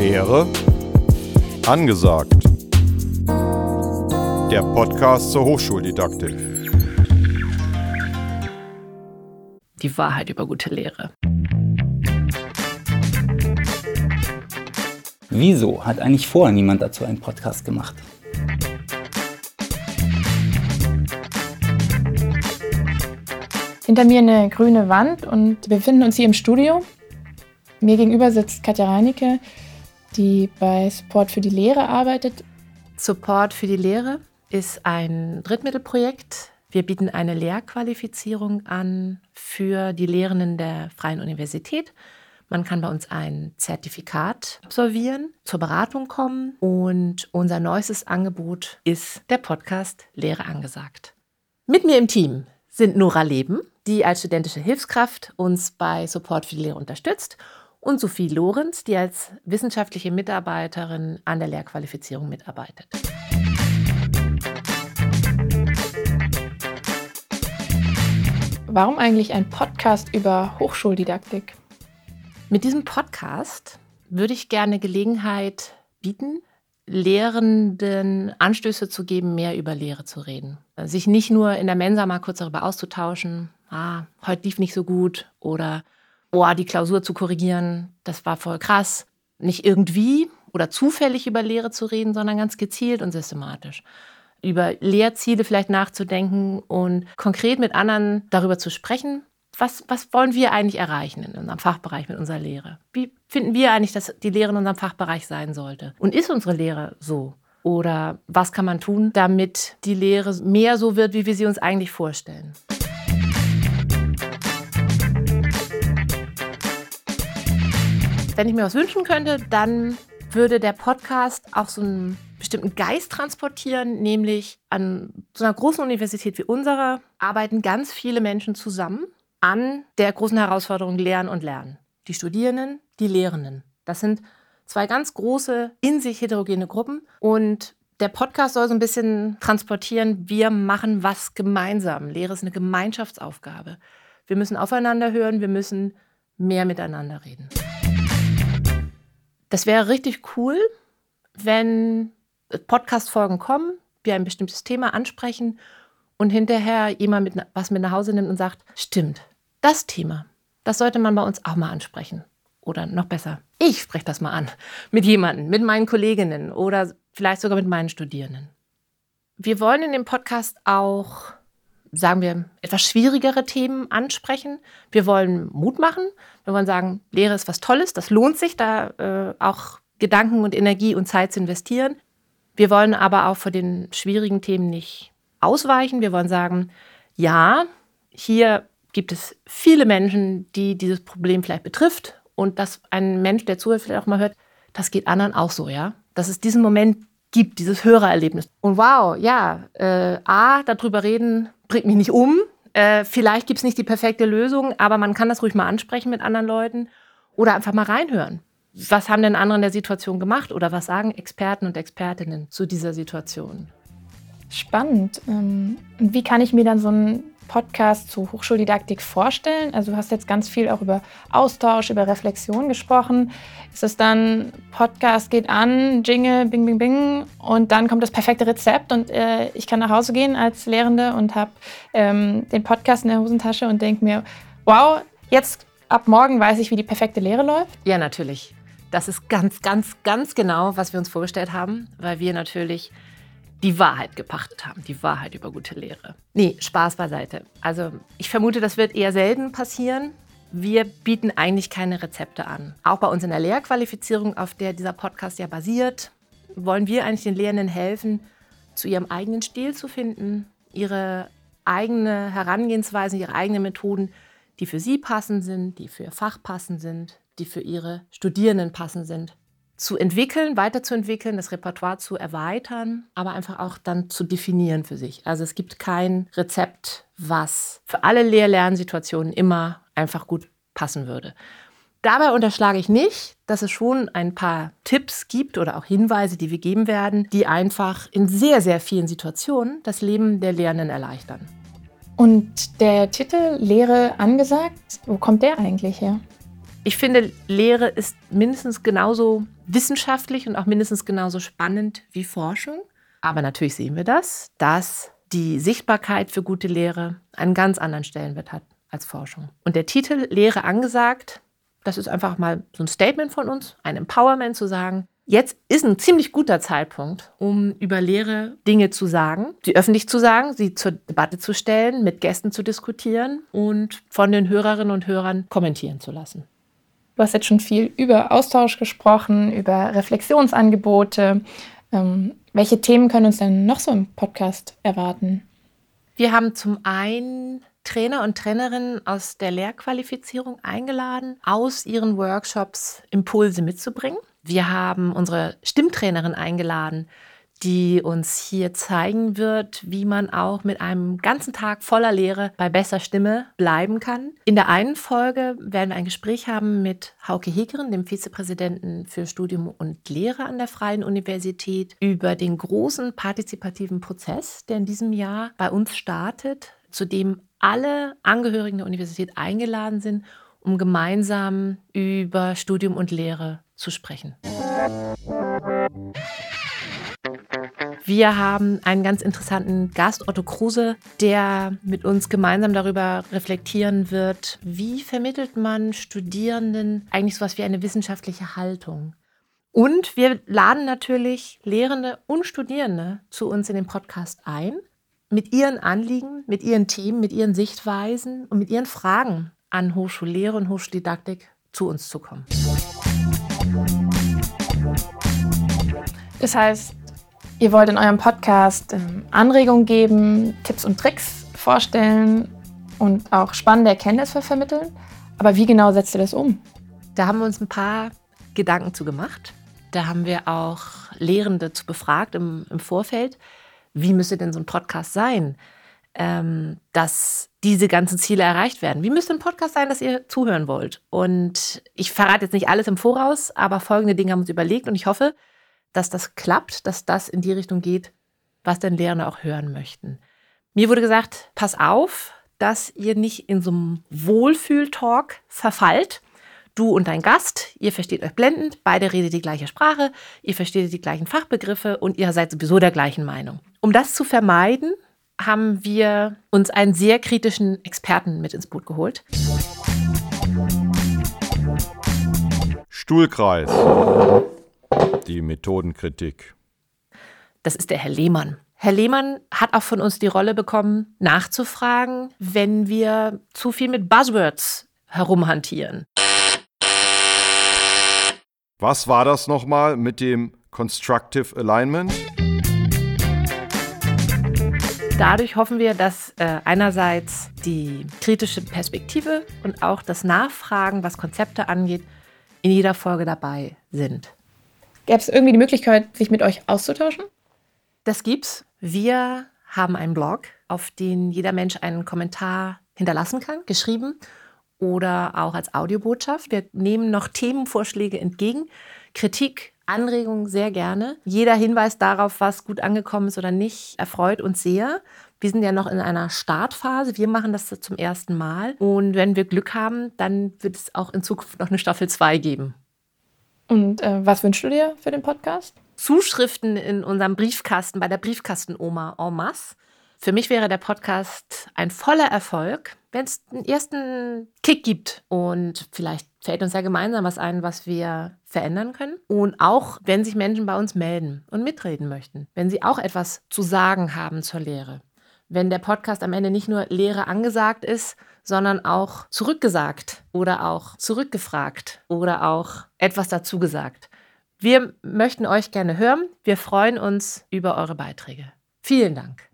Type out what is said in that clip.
Lehre angesagt. Der Podcast zur Hochschuldidaktik. Die Wahrheit über gute Lehre. Wieso hat eigentlich vorher niemand dazu einen Podcast gemacht? Hinter mir eine grüne Wand und wir befinden uns hier im Studio. Mir gegenüber sitzt Katja Reinecke, die bei Support für die Lehre arbeitet. Support für die Lehre ist ein Drittmittelprojekt. Wir bieten eine Lehrqualifizierung an für die Lehrenden der Freien Universität. Man kann bei uns ein Zertifikat absolvieren, zur Beratung kommen und unser neuestes Angebot ist der Podcast Lehre angesagt. Mit mir im Team sind Nora Leben, die als studentische Hilfskraft uns bei Support für die Lehre unterstützt, und Sophie Lorenz, die als wissenschaftliche Mitarbeiterin an der Lehrqualifizierung mitarbeitet. Warum eigentlich ein Podcast über Hochschuldidaktik? Mit diesem Podcast würde ich gerne Gelegenheit bieten, Lehrenden Anstöße zu geben, mehr über Lehre zu reden. Sich nicht nur in der Mensa mal kurz darüber auszutauschen, ah, heute lief nicht so gut oder oh, die Klausur zu korrigieren, das war voll krass. Nicht irgendwie oder zufällig über Lehre zu reden, sondern ganz gezielt und systematisch. Über Lehrziele vielleicht nachzudenken und konkret mit anderen darüber zu sprechen, was, was wollen wir eigentlich erreichen in unserem Fachbereich mit unserer Lehre? Wie finden wir eigentlich, dass die Lehre in unserem Fachbereich sein sollte? Und ist unsere Lehre so? Oder was kann man tun, damit die Lehre mehr so wird, wie wir sie uns eigentlich vorstellen? Wenn ich mir was wünschen könnte, dann würde der Podcast auch so einen bestimmten Geist transportieren, nämlich an so einer großen Universität wie unserer arbeiten ganz viele Menschen zusammen an der großen Herausforderung Lernen und Lernen. Die Studierenden, die Lehrenden. Das sind zwei ganz große, in sich heterogene Gruppen. Und der Podcast soll so ein bisschen transportieren, wir machen was gemeinsam. Lehre ist eine Gemeinschaftsaufgabe. Wir müssen aufeinander hören, wir müssen mehr miteinander reden. Das wäre richtig cool, wenn Podcast-Folgen kommen, wir ein bestimmtes Thema ansprechen und hinterher jemand mit, was mit nach Hause nimmt und sagt, stimmt, das Thema, das sollte man bei uns auch mal ansprechen. Oder noch besser, ich spreche das mal an mit jemandem, mit meinen Kolleginnen oder vielleicht sogar mit meinen Studierenden. Wir wollen in dem Podcast auch, sagen wir, etwas schwierigere Themen ansprechen. Wir wollen Mut machen. Wir wollen sagen, Lehre ist was Tolles, das lohnt sich, da äh, auch Gedanken und Energie und Zeit zu investieren. Wir wollen aber auch vor den schwierigen Themen nicht ausweichen. Wir wollen sagen, ja, hier gibt es viele Menschen, die dieses Problem vielleicht betrifft und dass ein Mensch, der zuhört, vielleicht auch mal hört, das geht anderen auch so, ja. Dass es diesen Moment gibt, dieses Hörererlebnis. Und wow, ja, äh, A, darüber reden bringt mich nicht um. Äh, vielleicht gibt es nicht die perfekte Lösung, aber man kann das ruhig mal ansprechen mit anderen Leuten oder einfach mal reinhören. Was haben denn andere in der Situation gemacht oder was sagen Experten und Expertinnen zu dieser Situation? Spannend. Ähm, und wie kann ich mir dann so ein Podcast zu Hochschuldidaktik vorstellen? Also du hast jetzt ganz viel auch über Austausch, über Reflexion gesprochen. Ist es dann, Podcast geht an, Jingle, bing, bing, bing und dann kommt das perfekte Rezept und äh, ich kann nach Hause gehen als Lehrende und habe ähm, den Podcast in der Hosentasche und denke mir, wow, jetzt ab morgen weiß ich, wie die perfekte Lehre läuft? Ja, natürlich. Das ist ganz, ganz, ganz genau, was wir uns vorgestellt haben, weil wir natürlich die Wahrheit gepachtet haben, die Wahrheit über gute Lehre. Nee, Spaß beiseite. Also ich vermute, das wird eher selten passieren. Wir bieten eigentlich keine Rezepte an. Auch bei uns in der Lehrqualifizierung, auf der dieser Podcast ja basiert, wollen wir eigentlich den Lehrenden helfen, zu ihrem eigenen Stil zu finden, ihre eigene Herangehensweise, ihre eigenen Methoden, die für sie passend sind, die für ihr Fach passend sind, die für ihre Studierenden passend sind zu entwickeln, weiterzuentwickeln, das Repertoire zu erweitern, aber einfach auch dann zu definieren für sich. Also es gibt kein Rezept, was für alle Lehr-Lernsituationen immer einfach gut passen würde. Dabei unterschlage ich nicht, dass es schon ein paar Tipps gibt oder auch Hinweise, die wir geben werden, die einfach in sehr, sehr vielen Situationen das Leben der Lehrenden erleichtern. Und der Titel Lehre angesagt, wo kommt der eigentlich her? Ich finde, Lehre ist mindestens genauso wissenschaftlich und auch mindestens genauso spannend wie Forschung. Aber natürlich sehen wir das, dass die Sichtbarkeit für gute Lehre einen ganz anderen Stellenwert hat als Forschung. Und der Titel Lehre angesagt, das ist einfach mal so ein Statement von uns, ein Empowerment zu sagen, Jetzt ist ein ziemlich guter Zeitpunkt, um über Lehre Dinge zu sagen, sie öffentlich zu sagen, sie zur Debatte zu stellen, mit Gästen zu diskutieren und von den Hörerinnen und Hörern kommentieren zu lassen. Du hast jetzt schon viel über Austausch gesprochen, über Reflexionsangebote. Ähm, welche Themen können uns denn noch so im Podcast erwarten? Wir haben zum einen Trainer und Trainerinnen aus der Lehrqualifizierung eingeladen, aus ihren Workshops Impulse mitzubringen. Wir haben unsere Stimmtrainerin eingeladen, die uns hier zeigen wird, wie man auch mit einem ganzen Tag voller Lehre bei besser Stimme bleiben kann. In der einen Folge werden wir ein Gespräch haben mit Hauke Hegeren, dem Vizepräsidenten für Studium und Lehre an der Freien Universität, über den großen partizipativen Prozess, der in diesem Jahr bei uns startet, zu dem alle Angehörigen der Universität eingeladen sind, um gemeinsam über Studium und Lehre zu sprechen. Wir haben einen ganz interessanten Gast, Otto Kruse, der mit uns gemeinsam darüber reflektieren wird, wie vermittelt man Studierenden eigentlich so etwas wie eine wissenschaftliche Haltung. Und wir laden natürlich Lehrende und Studierende zu uns in den Podcast ein, mit ihren Anliegen, mit ihren Themen, mit ihren Sichtweisen und mit ihren Fragen an Hochschullehre und Hochschuldidaktik zu uns zu kommen. Das heißt, ihr wollt in eurem Podcast ähm, Anregungen geben, Tipps und Tricks vorstellen und auch spannende Erkenntnisse vermitteln. Aber wie genau setzt ihr das um? Da haben wir uns ein paar Gedanken zu gemacht. Da haben wir auch Lehrende zu befragt im, im Vorfeld. Wie müsste denn so ein Podcast sein, ähm, dass diese ganzen Ziele erreicht werden? Wie müsste ein Podcast sein, dass ihr zuhören wollt? Und ich verrate jetzt nicht alles im Voraus, aber folgende Dinge haben wir uns überlegt und ich hoffe, dass das klappt, dass das in die Richtung geht, was denn Lehrende auch hören möchten. Mir wurde gesagt, pass auf, dass ihr nicht in so einem Wohlfühl-Talk verfallt. Du und dein Gast, ihr versteht euch blendend, beide redet die gleiche Sprache, ihr versteht die gleichen Fachbegriffe und ihr seid sowieso der gleichen Meinung. Um das zu vermeiden, haben wir uns einen sehr kritischen Experten mit ins Boot geholt. Stuhlkreis. Die Methodenkritik. Das ist der Herr Lehmann. Herr Lehmann hat auch von uns die Rolle bekommen, nachzufragen, wenn wir zu viel mit Buzzwords herumhantieren. Was war das nochmal mit dem Constructive Alignment? Dadurch hoffen wir, dass äh, einerseits die kritische Perspektive und auch das Nachfragen, was Konzepte angeht, in jeder Folge dabei sind. Gäbe es irgendwie die Möglichkeit, sich mit euch auszutauschen? Das gibt's. Wir haben einen Blog, auf den jeder Mensch einen Kommentar hinterlassen kann, geschrieben oder auch als Audiobotschaft. Wir nehmen noch Themenvorschläge entgegen, Kritik, Anregungen sehr gerne. Jeder Hinweis darauf, was gut angekommen ist oder nicht, erfreut uns sehr. Wir sind ja noch in einer Startphase. Wir machen das zum ersten Mal. Und wenn wir Glück haben, dann wird es auch in Zukunft noch eine Staffel 2 geben. Und äh, was wünschst du dir für den Podcast? Zuschriften in unserem Briefkasten bei der Briefkastenoma en masse. Für mich wäre der Podcast ein voller Erfolg, wenn es einen ersten Kick gibt und vielleicht fällt uns ja gemeinsam was ein, was wir verändern können. Und auch, wenn sich Menschen bei uns melden und mitreden möchten, wenn sie auch etwas zu sagen haben zur Lehre. Wenn der Podcast am Ende nicht nur Lehre angesagt ist, sondern auch zurückgesagt oder auch zurückgefragt oder auch etwas dazu gesagt. Wir möchten euch gerne hören. Wir freuen uns über eure Beiträge. Vielen Dank.